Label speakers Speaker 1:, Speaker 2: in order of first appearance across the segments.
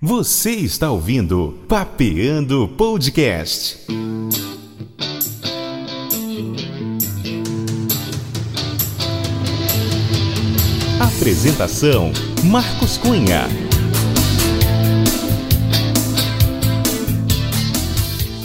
Speaker 1: Você está ouvindo Papeando Podcast. Apresentação: Marcos Cunha.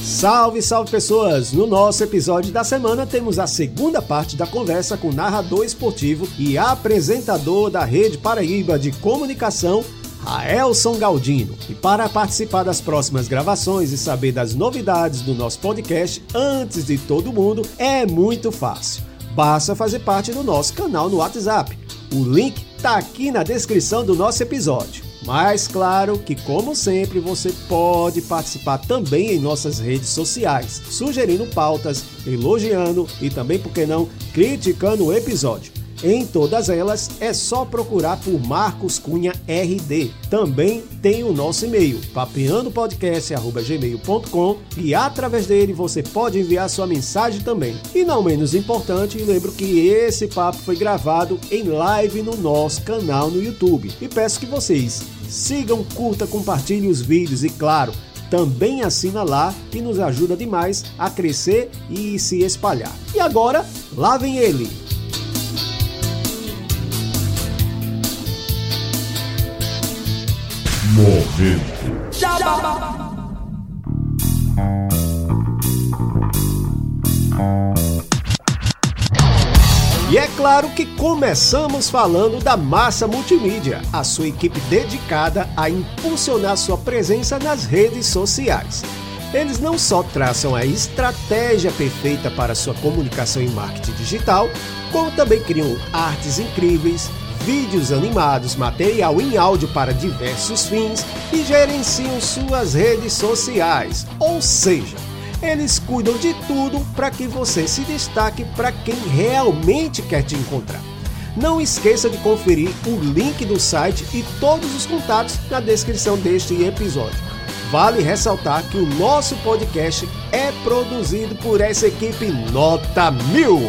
Speaker 2: Salve, salve pessoas! No nosso episódio da semana temos a segunda parte da conversa com o narrador esportivo e apresentador da Rede Paraíba de Comunicação, Raelson Galdino. E para participar das próximas gravações e saber das novidades do nosso podcast antes de todo mundo, é muito fácil. Basta fazer parte do nosso canal no WhatsApp. O link está aqui na descrição do nosso episódio. Mas claro que, como sempre, você pode participar também em nossas redes sociais, sugerindo pautas, elogiando e também, por que não, criticando o episódio. Em todas elas é só procurar por Marcos Cunha RD. Também tem o nosso e-mail, papeandopodcast.gmail.com e através dele você pode enviar sua mensagem também. E não menos importante, lembro que esse papo foi gravado em live no nosso canal no YouTube. E peço que vocês sigam, curta, compartilhem os vídeos e claro, também assina lá que nos ajuda demais a crescer e se espalhar. E agora, lá vem ele!
Speaker 1: Momento.
Speaker 2: E é claro que começamos falando da Massa Multimídia, a sua equipe dedicada a impulsionar sua presença nas redes sociais. Eles não só traçam a estratégia perfeita para sua comunicação e marketing digital, como também criam artes incríveis, vídeos animados, material em áudio para diversos fins e gerenciam suas redes sociais. Ou seja, eles cuidam de tudo para que você se destaque para quem realmente quer te encontrar. Não esqueça de conferir o link do site e todos os contatos na descrição deste episódio. Vale ressaltar que o nosso podcast é produzido por essa equipe nota mil.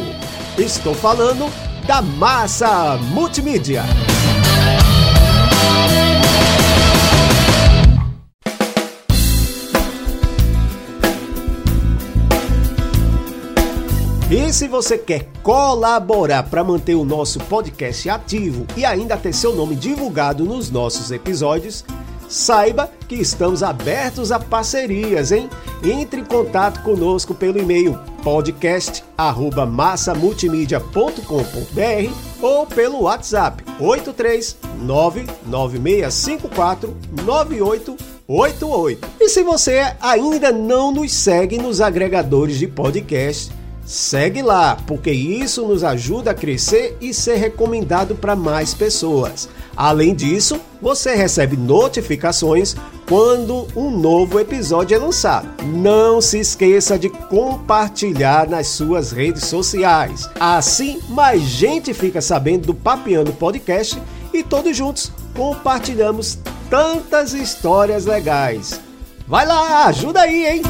Speaker 2: Estou falando da Massa Multimídia. E se você quer colaborar para manter o nosso podcast ativo e ainda ter seu nome divulgado nos nossos episódios, saiba que estamos abertos a parcerias, hein? Entre em contato conosco pelo e-mail podcast@massamultimedia.com.br ou pelo WhatsApp 83996549888. E se você ainda não nos segue nos agregadores de podcast, Segue lá, porque isso nos ajuda a crescer e ser recomendado para mais pessoas. Além disso, você recebe notificações quando um novo episódio é lançado. Não se esqueça de compartilhar nas suas redes sociais. Assim, mais gente fica sabendo do Papiano Podcast e todos juntos compartilhamos tantas histórias legais. Vai lá, ajuda aí, hein?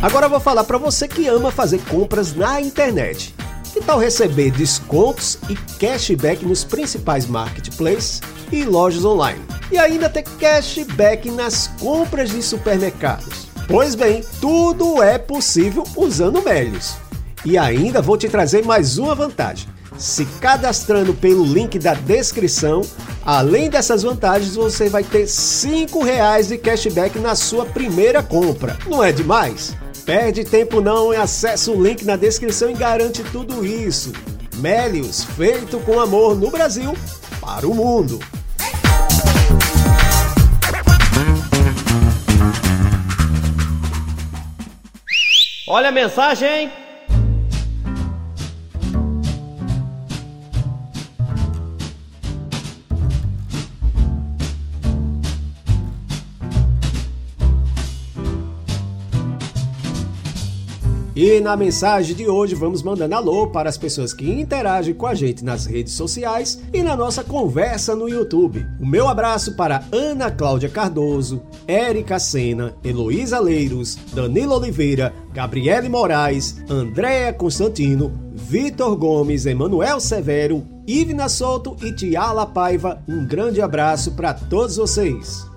Speaker 2: Agora eu vou falar para você que ama fazer compras na internet. Que tal receber descontos e cashback nos principais marketplaces e lojas online? E ainda ter cashback nas compras de supermercados? Pois bem, tudo é possível usando Melios. E ainda vou te trazer mais uma vantagem. Se cadastrando pelo link da descrição, além dessas vantagens, você vai ter R$ 5,00 de cashback na sua primeira compra. Não é demais? Perde tempo não e acesse o link na descrição e garante tudo isso. Melios, feito com amor no Brasil para o mundo.
Speaker 3: Olha a mensagem, hein?
Speaker 4: E na mensagem de hoje vamos mandando alô para as pessoas que interagem com a gente nas redes sociais e na nossa conversa no YouTube. O meu abraço para Ana Cláudia Cardoso, Érica Sena, Heloísa Leiros, Danilo Oliveira, Gabriele Moraes, Andréa Constantino, Vitor Gomes, Emanuel Severo, Ivna Souto e Tiala Paiva. Um grande abraço para todos vocês.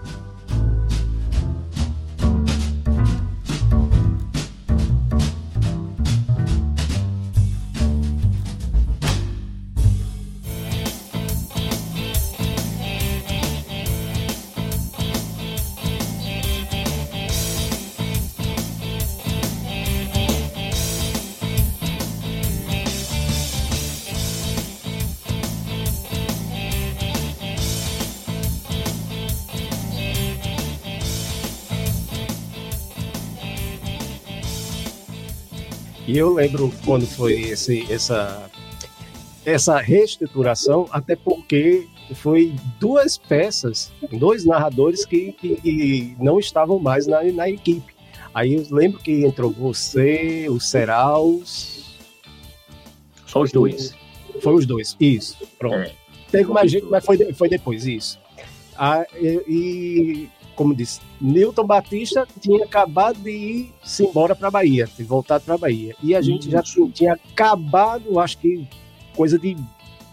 Speaker 4: E eu lembro quando foi esse, essa, essa reestruturação, até porque foi duas peças, dois narradores que, que, que não estavam mais na, na, equipe. Aí eu lembro que entrou você, o Seraus.
Speaker 5: Só os dois.
Speaker 4: Foi os dois, isso. Pronto. É. Teve mais gente, mas foi, foi depois, isso. Ah, e, e como disse, Newton Batista tinha acabado de ir -se embora para Bahia, de voltar para Bahia. E a gente já tinha acabado, acho que coisa de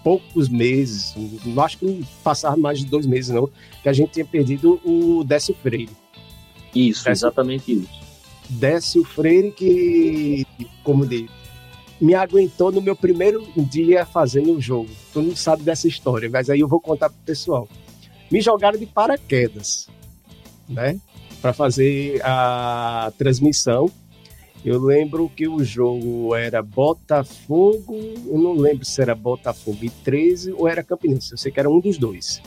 Speaker 4: poucos meses, não acho que passava mais de dois meses não, que a gente tinha perdido o Décio Freire.
Speaker 5: Isso, Décio, exatamente isso.
Speaker 4: Décio Freire que, como disse, me aguentou no meu primeiro dia fazendo o jogo. Tu não sabe dessa história, mas aí eu vou contar pro pessoal. Me jogaram de paraquedas né? Para fazer a transmissão. Eu lembro que o jogo era Botafogo, eu não lembro se era Botafogo e 13 ou era Campinense, eu sei que era um dos dois.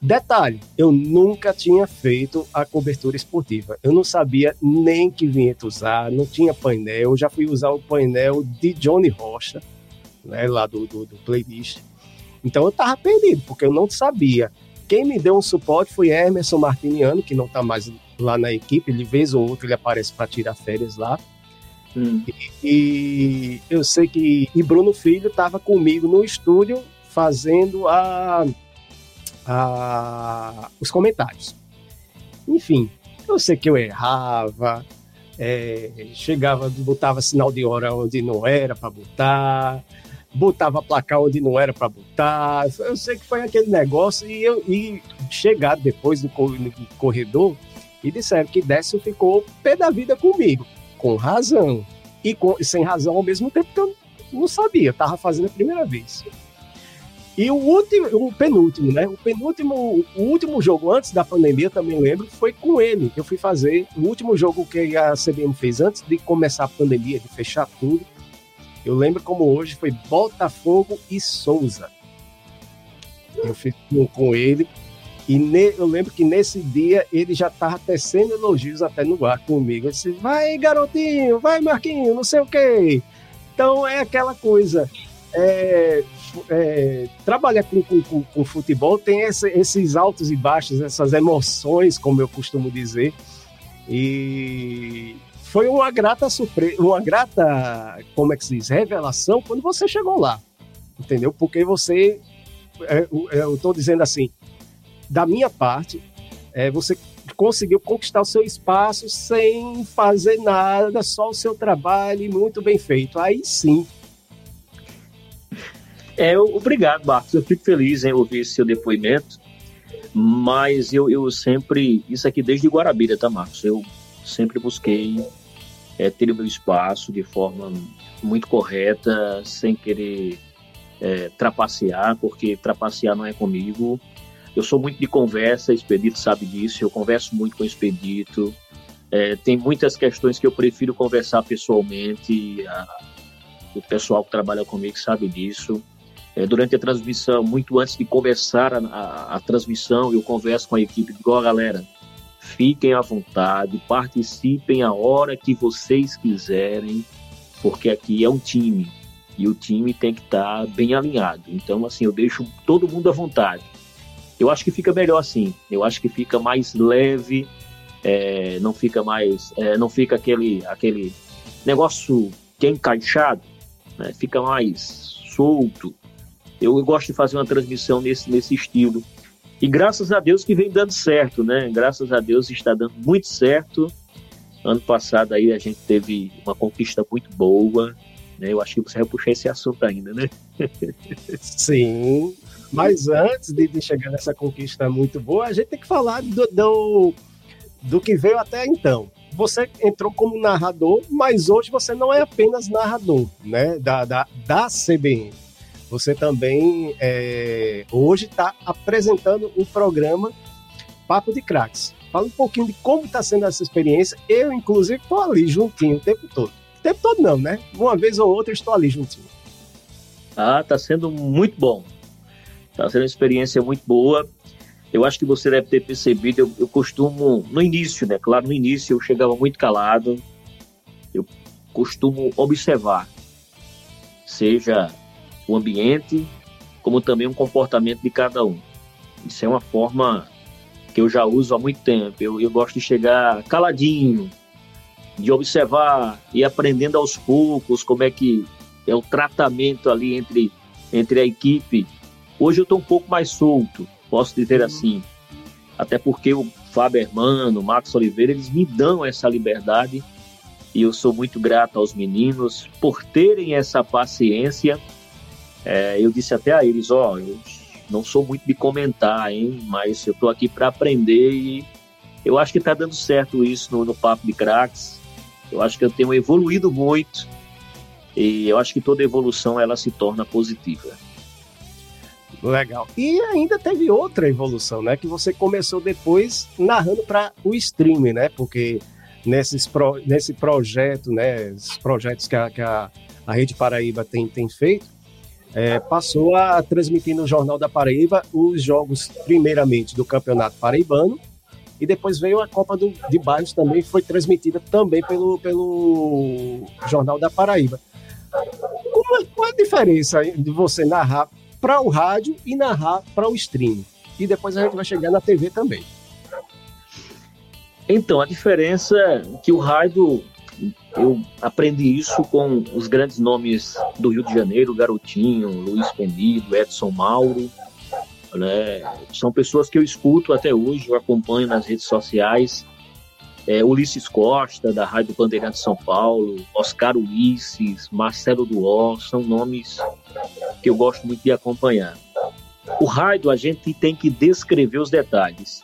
Speaker 4: Detalhe, eu nunca tinha feito a cobertura esportiva. Eu não sabia nem que vinheta usar, não tinha painel. Eu já fui usar o painel de Johnny Rocha, né, lá do, do, do playlist. Então eu tava perdido, porque eu não sabia quem me deu um suporte foi Emerson Martiniano, que não está mais lá na equipe, ele vez ou outra ele aparece para tirar férias lá. Hum. E, e, eu sei que e Bruno Filho estava comigo no estúdio fazendo a, a, os comentários. Enfim, eu sei que eu errava, é, chegava, botava sinal de hora onde não era para botar, botava placar onde não era para botar. Eu sei que foi aquele negócio e, eu, e chegar depois no, corredor e disseram que Décio ficou pé da vida comigo, com razão. E com, sem razão ao mesmo tempo que eu não sabia, estava fazendo a primeira vez. E o último, o penúltimo, né? O penúltimo, o último jogo antes da pandemia, também lembro, foi com ele. Eu fui fazer o último jogo que a CBN fez antes de começar a pandemia, de fechar tudo. Eu lembro como hoje foi Botafogo e Souza. Eu fiz com ele e ne, eu lembro que nesse dia ele já estava tecendo elogios até no ar comigo. Ele disse: vai garotinho, vai Marquinho, não sei o quê. Então é aquela coisa. É, é, trabalhar com, com, com, futebol tem esse, esses altos e baixos, essas emoções, como eu costumo dizer. E foi uma grata surpresa, uma grata, como é que se diz, revelação quando você chegou lá, entendeu? Porque você, é, eu estou dizendo assim, da minha parte, é, você conseguiu conquistar o seu espaço sem fazer nada, só o seu trabalho muito bem feito. Aí sim.
Speaker 5: É, obrigado, Marcos. Eu fico feliz em ouvir esse seu depoimento, mas eu, eu sempre, isso aqui desde Guarabira, tá, Marcos? Eu sempre busquei é, ter o meu espaço de forma muito correta, sem querer é, trapacear, porque trapacear não é comigo. Eu sou muito de conversa, Expedito sabe disso, eu converso muito com o Expedito. É, tem muitas questões que eu prefiro conversar pessoalmente, a, o pessoal que trabalha comigo sabe disso. É, durante a transmissão, muito antes de começar a, a, a transmissão, eu converso com a equipe, ó, oh, galera, Fiquem à vontade, participem a hora que vocês quiserem, porque aqui é um time e o time tem que estar tá bem alinhado. Então, assim, eu deixo todo mundo à vontade. Eu acho que fica melhor assim. Eu acho que fica mais leve, é, não fica mais, é, não fica aquele, aquele negócio que é encaixado, né? fica mais solto. Eu, eu gosto de fazer uma transmissão nesse, nesse estilo. E graças a Deus que vem dando certo, né? Graças a Deus está dando muito certo. Ano passado aí a gente teve uma conquista muito boa, né? Eu acho que você vai puxar esse assunto ainda, né?
Speaker 4: Sim, mas antes de, chegar nessa conquista muito boa, a gente tem que falar do, do, do que veio até então. Você entrou como narrador, mas hoje você não é apenas narrador, né? Da, da, da CBN. Você também é, hoje está apresentando o programa Papo de Cracks. Fala um pouquinho de como está sendo essa experiência. Eu, inclusive, estou ali juntinho o tempo todo. O tempo todo não, né? Uma vez ou outra estou ali juntinho.
Speaker 5: Ah, está sendo muito bom. Está sendo uma experiência muito boa. Eu acho que você deve ter percebido, eu, eu, costumo, no início, né? Claro, no início eu chegava muito calado. Eu costumo observar, seja o ambiente, como também o comportamento de cada um. Isso é uma forma que eu já uso há muito tempo. Eu, eu gosto de chegar caladinho, de observar e aprendendo aos poucos como é que é o tratamento ali entre, entre a equipe. Hoje eu estou um pouco mais solto, posso dizer uhum. assim. Até porque o Fábio Hermano, o Max Oliveira, eles me dão essa liberdade e eu sou muito grato aos meninos por terem essa paciência é, eu disse até a eles, ó, oh, eu não sou muito de comentar, hein, mas eu tô aqui para aprender e eu acho que tá dando certo isso no, no Papo de Cracks. Eu acho que eu tenho evoluído muito e eu acho que toda evolução ela se torna positiva.
Speaker 4: Legal. E ainda teve outra evolução, né? Que você começou depois narrando para o streaming, né? Porque nesses pro, nesse projeto, né? Projetos que a, que a, a Rede Paraíba tem, tem feito, é, passou a transmitir no Jornal da Paraíba os jogos, primeiramente, do Campeonato Paraibano, e depois veio a Copa do, de Bairros também, foi transmitida também pelo, pelo Jornal da Paraíba. Qual, a diferença de você narrar para o rádio e narrar para o stream? E depois a gente vai chegar na TV também.
Speaker 5: Então, a diferença é que o rádio eu aprendi isso com os grandes nomes do Rio de Janeiro, Garotinho, Luiz Penido, Edson Mauro. Né? São pessoas que eu escuto até hoje, eu acompanho nas redes sociais. É, Ulisses Costa, da Rádio Bandeirante São Paulo, Oscar Ulisses, Marcelo Duó, são nomes que eu gosto muito de acompanhar. O rádio, a gente tem que descrever os detalhes.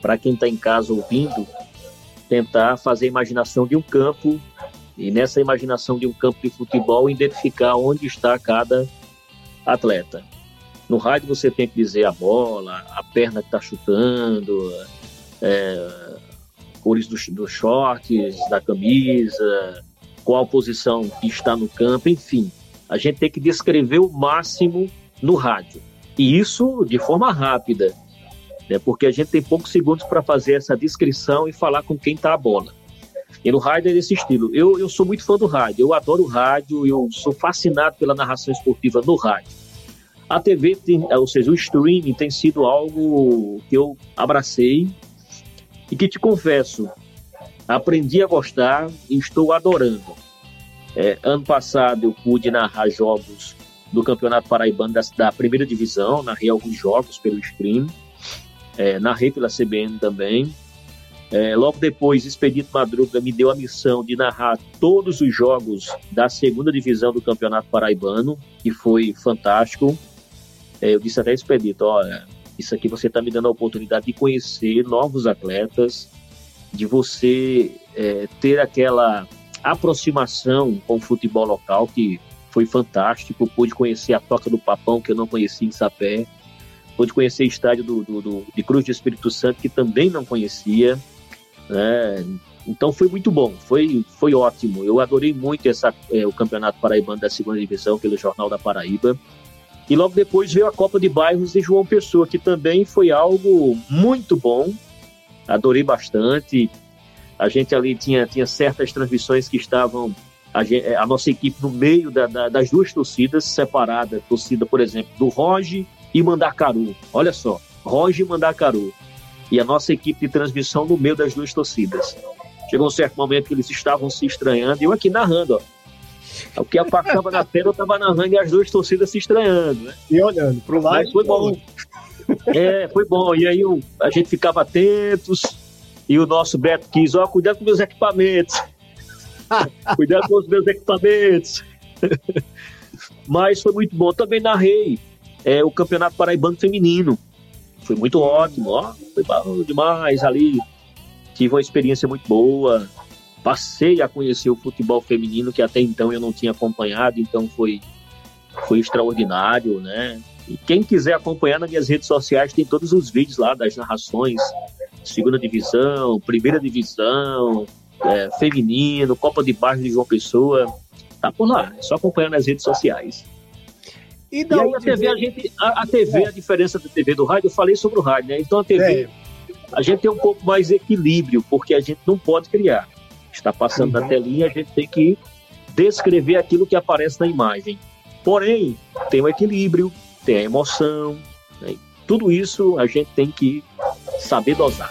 Speaker 5: Para quem está em casa ouvindo, tentar fazer a imaginação de um campo e nessa imaginação de um campo de futebol identificar onde está cada atleta. No rádio você tem que dizer a bola, a perna que está chutando, é, cores dos, dos shorts, da camisa, qual posição que está no campo, enfim. A gente tem que descrever o máximo no rádio. E isso de forma rápida né? porque a gente tem poucos segundos para fazer essa descrição e falar com quem está a bola. E no rádio é desse estilo. Eu, eu sou muito fã do rádio, eu adoro rádio, eu sou fascinado pela narração esportiva no rádio. A TV, tem, ou seja, o streaming tem sido algo que eu abracei e que te confesso, aprendi a gostar e estou adorando. É, ano passado eu pude narrar jogos do Campeonato Paraibano da, da primeira divisão, narrei alguns jogos pelo streaming é, narrei pela CBN também. É, logo depois, Expedito Madruga me deu a missão de narrar todos os jogos da segunda divisão do Campeonato Paraibano, que foi fantástico. É, eu disse até Expedito, olha, isso aqui você está me dando a oportunidade de conhecer novos atletas, de você é, ter aquela aproximação com o futebol local, que foi fantástico. Pude conhecer a Toca do Papão, que eu não conhecia em Sapé Pude conhecer estádio do, do, do, de Cruz de Espírito Santo, que também não conhecia. Né? Então foi muito bom, foi, foi ótimo. Eu adorei muito essa, é, o Campeonato Paraibano da segunda divisão pelo Jornal da Paraíba. E logo depois veio a Copa de Bairros de João Pessoa, que também foi algo muito bom. Adorei bastante. A gente ali tinha, tinha certas transmissões que estavam a, gente, a nossa equipe no meio da, da, das duas torcidas, separada. Torcida, por exemplo, do Roge e Mandacaru. Olha só, Roger e Mandacaru. E a nossa equipe de transmissão no meio das duas torcidas. Chegou um certo momento que eles estavam se estranhando, e eu aqui narrando, ó. O que a estava na tela, eu estava narrando e as duas torcidas se estranhando, né?
Speaker 4: E olhando pro lado.
Speaker 5: Mas foi bom. É, foi bom. E aí o, a gente ficava atentos, e o nosso Beto quis, ó, cuidado com meus equipamentos. cuidado com os meus equipamentos. Mas foi muito bom. Também narrei é, o Campeonato Paraibano Feminino. Foi muito ótimo, ó. Foi bom demais ali. Tive uma experiência muito boa. Passei a conhecer o futebol feminino que até então eu não tinha acompanhado, então foi, foi extraordinário, né? E quem quiser acompanhar nas minhas redes sociais tem todos os vídeos lá das narrações, segunda divisão, primeira divisão, é, feminino, Copa de Bairro de João Pessoa, tá por lá, é só acompanhar nas redes sociais. E, e aí a TV, a, gente, a, a TV, é. a diferença da TV do rádio, eu falei sobre o rádio, né? Então a TV, é. a gente tem um pouco mais de equilíbrio, porque a gente não pode criar. Está passando uhum. na telinha, a gente tem que descrever aquilo que aparece na imagem. Porém, tem o equilíbrio, tem a emoção, né? tudo isso a gente tem que saber dosar.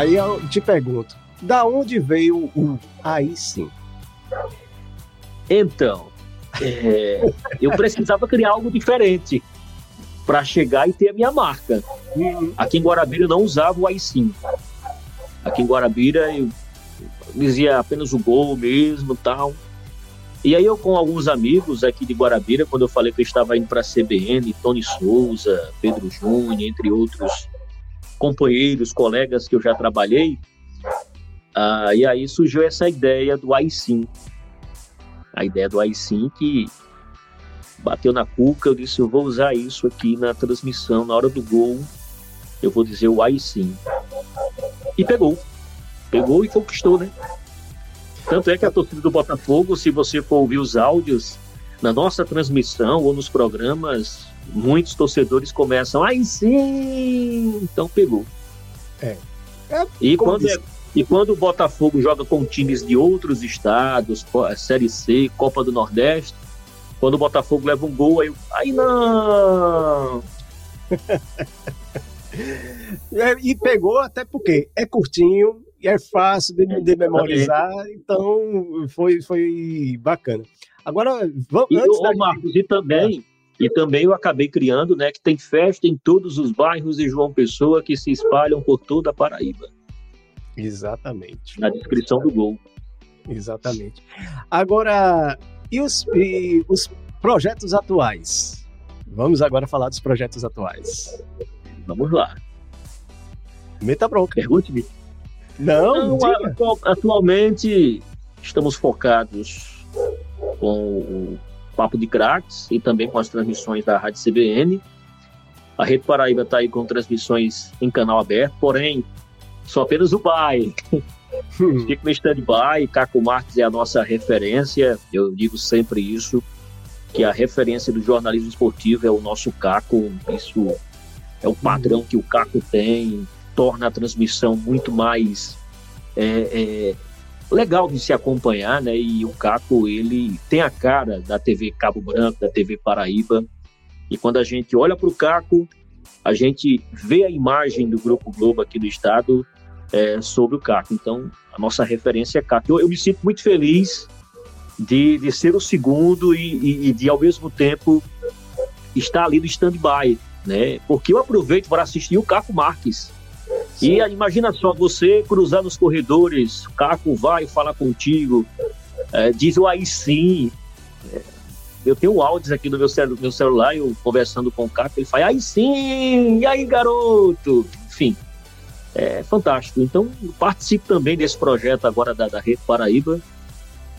Speaker 4: Aí eu te pergunto, da onde veio o aí sim?
Speaker 5: Então, é, eu precisava criar algo diferente para chegar e ter a minha marca. Aqui em Guarabira eu não usava o aí sim. Aqui em Guarabira eu dizia apenas o gol mesmo tal. E aí eu com alguns amigos aqui de Guarabira, quando eu falei que eu estava indo para a CBN, Tony Souza, Pedro Júnior, entre outros companheiros, colegas que eu já trabalhei. Ah, e aí surgiu essa ideia do iSIM. A ideia do iSIM que bateu na cuca, eu disse, eu vou usar isso aqui na transmissão, na hora do gol, eu vou dizer o iSIM. E pegou. Pegou e conquistou, né? Tanto é que a torcida do Botafogo, se você for ouvir os áudios na nossa transmissão ou nos programas, muitos torcedores começam, aí sim, então pegou.
Speaker 4: É.
Speaker 5: é e, quando é, e quando o Botafogo joga com times de outros estados, Série C, Copa do Nordeste, quando o Botafogo leva um gol, aí, aí não!
Speaker 4: é, e pegou até porque é curtinho e é fácil de, de memorizar, então foi, foi bacana. Agora,
Speaker 5: vamos. E, antes da... Marcos, e também e também eu acabei criando, né, que tem festa em todos os bairros de João Pessoa que se espalham por toda a Paraíba.
Speaker 4: Exatamente.
Speaker 5: Na descrição do gol.
Speaker 4: Exatamente. Agora, e os, e os projetos atuais? Vamos agora falar dos projetos atuais.
Speaker 5: Vamos lá.
Speaker 4: Meta bronca.
Speaker 5: Pergunte-me.
Speaker 4: Não,
Speaker 5: Não atualmente estamos focados com o Papo de Craques e também com as transmissões da Rádio CBN. A Rede Paraíba está aí com transmissões em canal aberto, porém, só apenas o BAE. Fico no stand-by, Caco Marques é a nossa referência, eu digo sempre isso, que a referência do jornalismo esportivo é o nosso Caco, isso é o padrão que o Caco tem, torna a transmissão muito mais é, é, legal de se acompanhar, né? E o Caco, ele tem a cara da TV Cabo Branco, da TV Paraíba. E quando a gente olha para o Caco, a gente vê a imagem do Grupo Globo aqui do estado é, sobre o Caco. Então, a nossa referência é Caco. Eu, eu me sinto muito feliz de, de ser o segundo e, e, e de, ao mesmo tempo, estar ali no stand-by, né? Porque eu aproveito para assistir o Caco Marques. Sim. E imagina só, você cruzar nos corredores, o Caco vai falar contigo, é, diz o aí sim. É, eu tenho áudios aqui no meu, celu meu celular, eu conversando com o Caco, ele fala, aí sim, e aí garoto? Enfim, é fantástico. Então, participo também desse projeto agora da, da Rede Paraíba.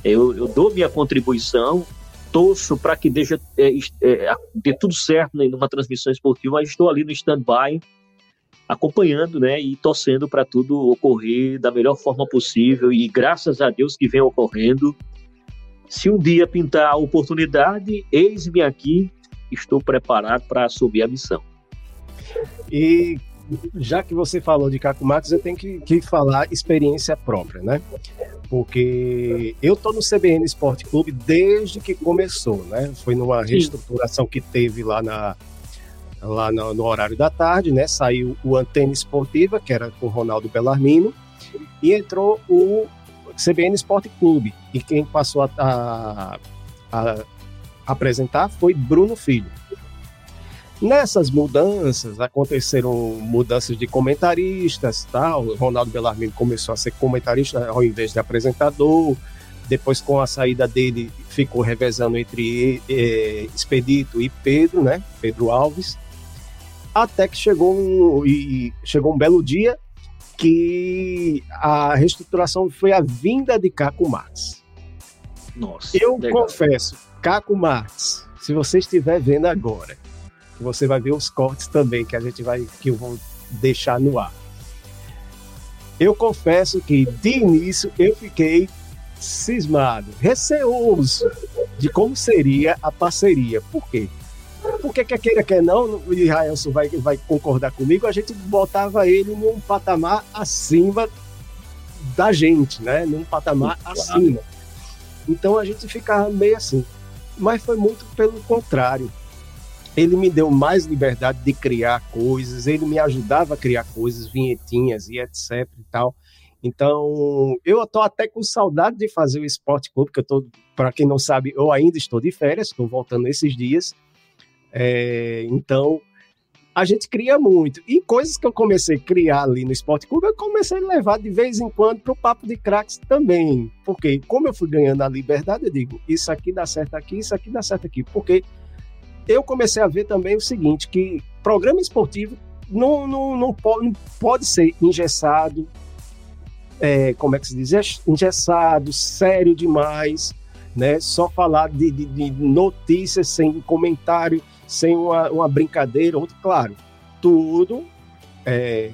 Speaker 5: Eu, eu dou minha contribuição, torço para que deixe, é, é, dê tudo certo né, numa transmissão esportiva, mas estou ali no stand-by, acompanhando né, e torcendo para tudo ocorrer da melhor forma possível. E graças a Deus que vem ocorrendo. Se um dia pintar a oportunidade, eis-me aqui, estou preparado para assumir a missão.
Speaker 4: E já que você falou de Caco Marques, eu tenho que, que falar experiência própria, né? Porque eu tô no CBN Esporte Clube desde que começou, né? Foi numa reestruturação que teve lá na lá no, no, horário da tarde, né? Saiu o Antena Esportiva, que era com Ronaldo Bellarmino, e entrou o CBN Esporte Clube. E quem passou a, a, a apresentar foi Bruno Filho. Nessas mudanças, aconteceram mudanças de comentaristas, tal. O Ronaldo Bellarmino começou a ser comentarista ao invés de apresentador. Depois, com a saída dele, ficou revezando entre eh, Expedito e Pedro, né? Pedro Alves. Até que chegou um, e chegou um belo dia que a reestruturação foi a vinda de Caco Marx. Nossa. Eu legal. confesso, Caco Marx, se você estiver vendo agora, você vai ver os cortes também que a gente vai que eu vou deixar no ar. Eu confesso que de início eu fiquei cismado, receoso de como seria a parceria. Por quê? Porque quer queira, quer não, o Israelson vai, vai concordar comigo, a gente botava ele num patamar acima da gente, né? Num patamar claro. acima. Então a gente ficava meio assim. Mas foi muito pelo contrário ele me deu mais liberdade de criar coisas, ele me ajudava a criar coisas, vinhetinhas e etc e tal. Então, eu estou até com saudade de fazer o Esporte Clube, porque eu para quem não sabe, eu ainda estou de férias, estou voltando esses dias. É, então, a gente cria muito. E coisas que eu comecei a criar ali no Esporte Clube, eu comecei a levar de vez em quando para o Papo de Cracks também. Porque, como eu fui ganhando a liberdade, eu digo, isso aqui dá certo aqui, isso aqui dá certo aqui. Porque eu comecei a ver também o seguinte, que programa esportivo não, não, não, pode, não pode ser engessado, é, como é que se diz? Engessado, sério demais, né? Só falar de, de, de notícias sem comentário, sem uma, uma brincadeira, outro, claro, tudo é,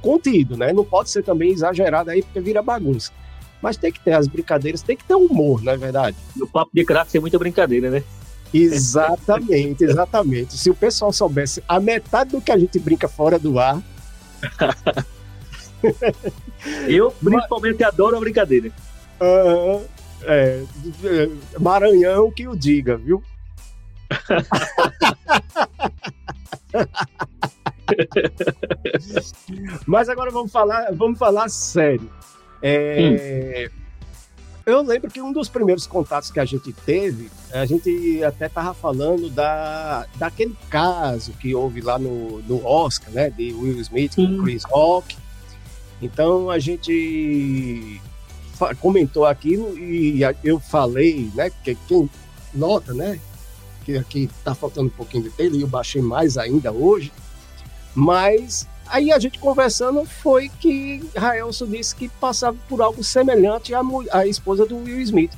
Speaker 4: contido, né? Não pode ser também exagerado aí, porque vira bagunça. Mas tem que ter as brincadeiras, tem que ter humor, não é verdade?
Speaker 5: No papo de craque tem muita brincadeira, né?
Speaker 4: Exatamente, exatamente. Se o pessoal soubesse a metade do que a gente brinca fora do ar.
Speaker 5: Eu, principalmente, Mas... adoro a brincadeira.
Speaker 4: Uh, é, Maranhão que o diga, viu? Mas agora vamos falar, vamos falar sério. É, hum eu lembro que um dos primeiros contatos que a gente teve, a gente até estava falando da, daquele caso que houve lá no, no Oscar, né, de Will Smith com Chris Rock. Então a gente comentou aquilo e eu falei, né, que quem nota, né, que aqui está faltando um pouquinho de telha e eu baixei mais ainda hoje, mas Aí a gente conversando foi que Raelson disse que passava por algo semelhante à, à esposa do Will Smith.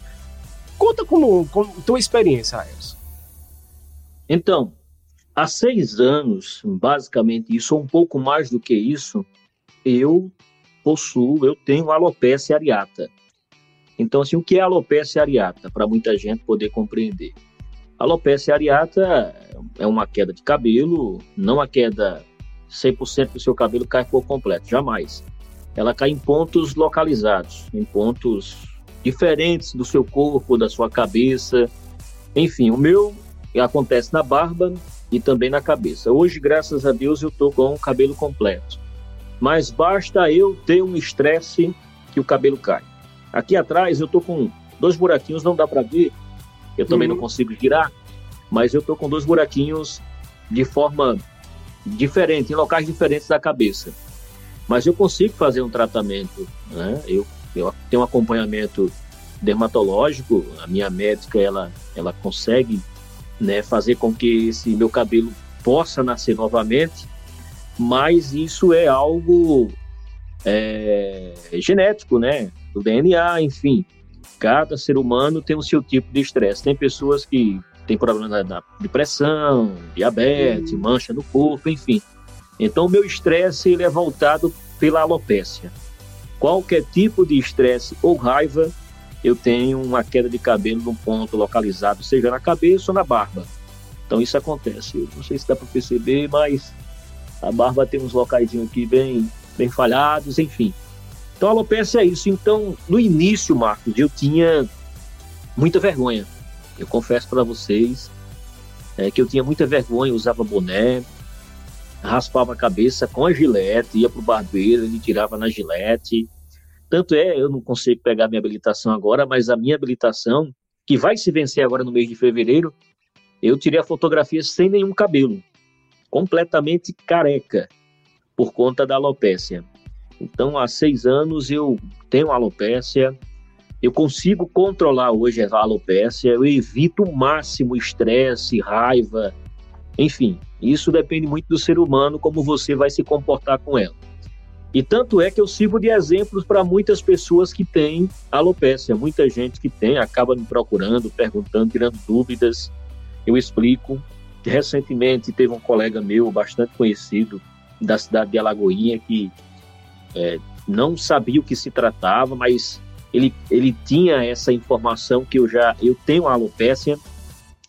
Speaker 4: Conta como, como tua experiência, Raelson.
Speaker 5: Então, há seis anos, basicamente isso, ou um pouco mais do que isso, eu possuo, eu tenho alopecia areata. Então, assim, o que é alopecia areata? Para muita gente poder compreender. Alopecia areata é uma queda de cabelo, não a queda 100% do seu cabelo cai por completo, jamais. Ela cai em pontos localizados, em pontos diferentes do seu corpo, da sua cabeça. Enfim, o meu acontece na barba e também na cabeça. Hoje, graças a Deus, eu tô com o cabelo completo. Mas basta eu ter um estresse que o cabelo cai. Aqui atrás eu tô com dois buraquinhos, não dá para ver. Eu também uhum. não consigo girar, mas eu tô com dois buraquinhos de forma diferente, em locais diferentes da cabeça. Mas eu consigo fazer um tratamento, né? Eu, eu tenho um acompanhamento dermatológico, a minha médica ela ela consegue, né, fazer com que esse meu cabelo possa nascer novamente, mas isso é algo é, genético, né, do DNA, enfim. Cada ser humano tem o seu tipo de estresse. Tem pessoas que tem problema de depressão, diabetes, hum. mancha no corpo, enfim. Então, o meu estresse ele é voltado pela alopécia. Qualquer tipo de estresse ou raiva, eu tenho uma queda de cabelo num ponto localizado, seja na cabeça ou na barba. Então, isso acontece. Eu não sei se dá para perceber, mas a barba tem uns locais aqui bem, bem falhados, enfim. Então, a alopecia é isso. Então, no início, Marcos, eu tinha muita vergonha eu confesso para vocês é, que eu tinha muita vergonha, usava boné, raspava a cabeça com a gilete, ia pro barbeiro, ele tirava na gilete. Tanto é, eu não consigo pegar minha habilitação agora, mas a minha habilitação, que vai se vencer agora no mês de fevereiro, eu tirei a fotografia sem nenhum cabelo, completamente careca, por conta da alopécia. Então, há seis anos eu tenho alopécia, eu consigo controlar hoje a alopécia, eu evito o máximo estresse, raiva, enfim, isso depende muito do ser humano, como você vai se comportar com ela. E tanto é que eu sirvo de exemplos para muitas pessoas que têm alopécia, muita gente que tem, acaba me procurando, perguntando, tirando dúvidas, eu explico. Recentemente teve um colega meu, bastante conhecido, da cidade de Alagoinha, que é, não sabia o que se tratava, mas ele, ele tinha essa informação que eu já eu tenho a alopecia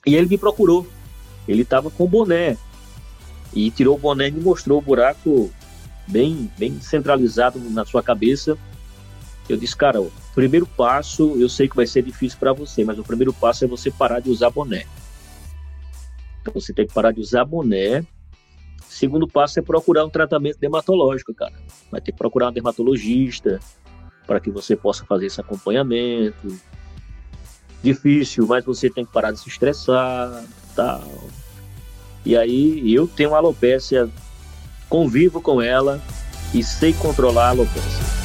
Speaker 5: e ele me procurou. Ele estava com boné e tirou o boné e me mostrou o buraco bem bem centralizado na sua cabeça. Eu disse, cara, o primeiro passo, eu sei que vai ser difícil para você, mas o primeiro passo é você parar de usar boné. Então você tem que parar de usar boné. Segundo passo é procurar um tratamento dermatológico, cara. Vai ter que procurar um dermatologista, para que você possa fazer esse acompanhamento. Difícil, mas você tem que parar de se estressar, tal. E aí eu tenho alopecia, convivo com ela e sei controlar a alopecia.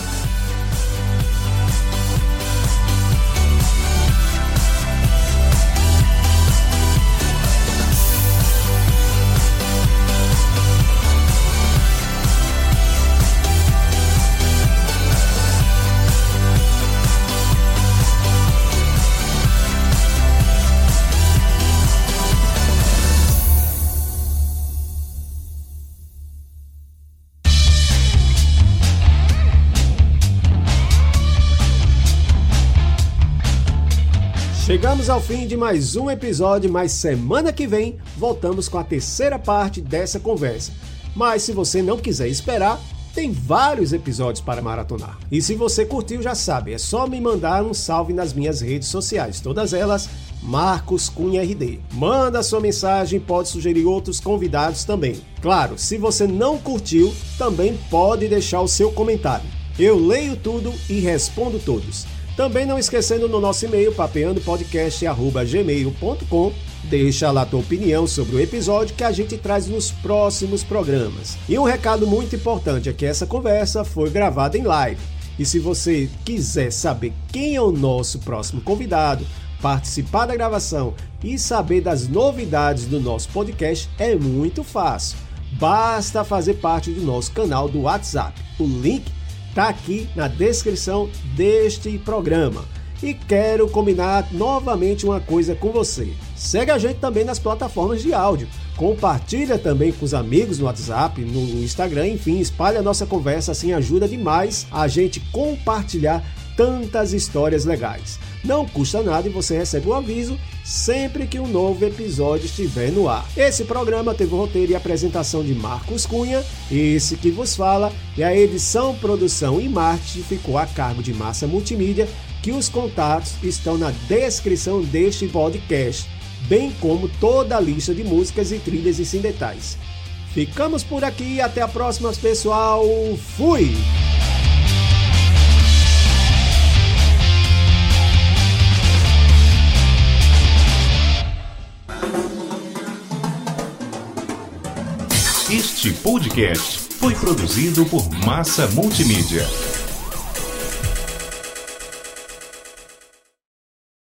Speaker 2: Chegamos ao fim de mais um episódio, mas semana que vem voltamos com a terceira parte dessa conversa. Mas se você não quiser esperar, tem vários episódios para maratonar. E se você curtiu, já sabe, é só me mandar um salve nas minhas redes sociais, todas elas Marcos Cunha RD. Manda sua mensagem, pode sugerir outros convidados também. Claro, se você não curtiu, também pode deixar o seu comentário. Eu leio tudo e respondo todos. Também não esquecendo no nosso e-mail papeandopodcast@gmail.com, deixa lá tua opinião sobre o episódio que a gente traz nos próximos programas. E um recado muito importante é que essa conversa foi gravada em live. E se você quiser saber quem é o nosso próximo convidado, participar da gravação e saber das novidades do nosso podcast é muito fácil. Basta fazer parte do nosso canal do WhatsApp. O link está aqui na descrição deste programa. E quero combinar novamente uma coisa com você. Segue a gente também nas plataformas de áudio. Compartilha também com os amigos no WhatsApp, no Instagram, enfim, espalha a nossa conversa, assim ajuda demais a gente compartilhar tantas histórias legais. Não custa nada e você recebe o um aviso sempre que um novo episódio estiver no ar. Esse programa teve o roteiro e apresentação de Marcos Cunha, esse que vos fala, e a edição, produção e marketing ficou a cargo de Massa Multimídia, que os contatos estão na descrição deste podcast, bem como toda a lista de músicas e trilhas incidentais. Ficamos por aqui, até a próxima, pessoal. Fui!
Speaker 1: Este podcast foi produzido por Massa Multimídia.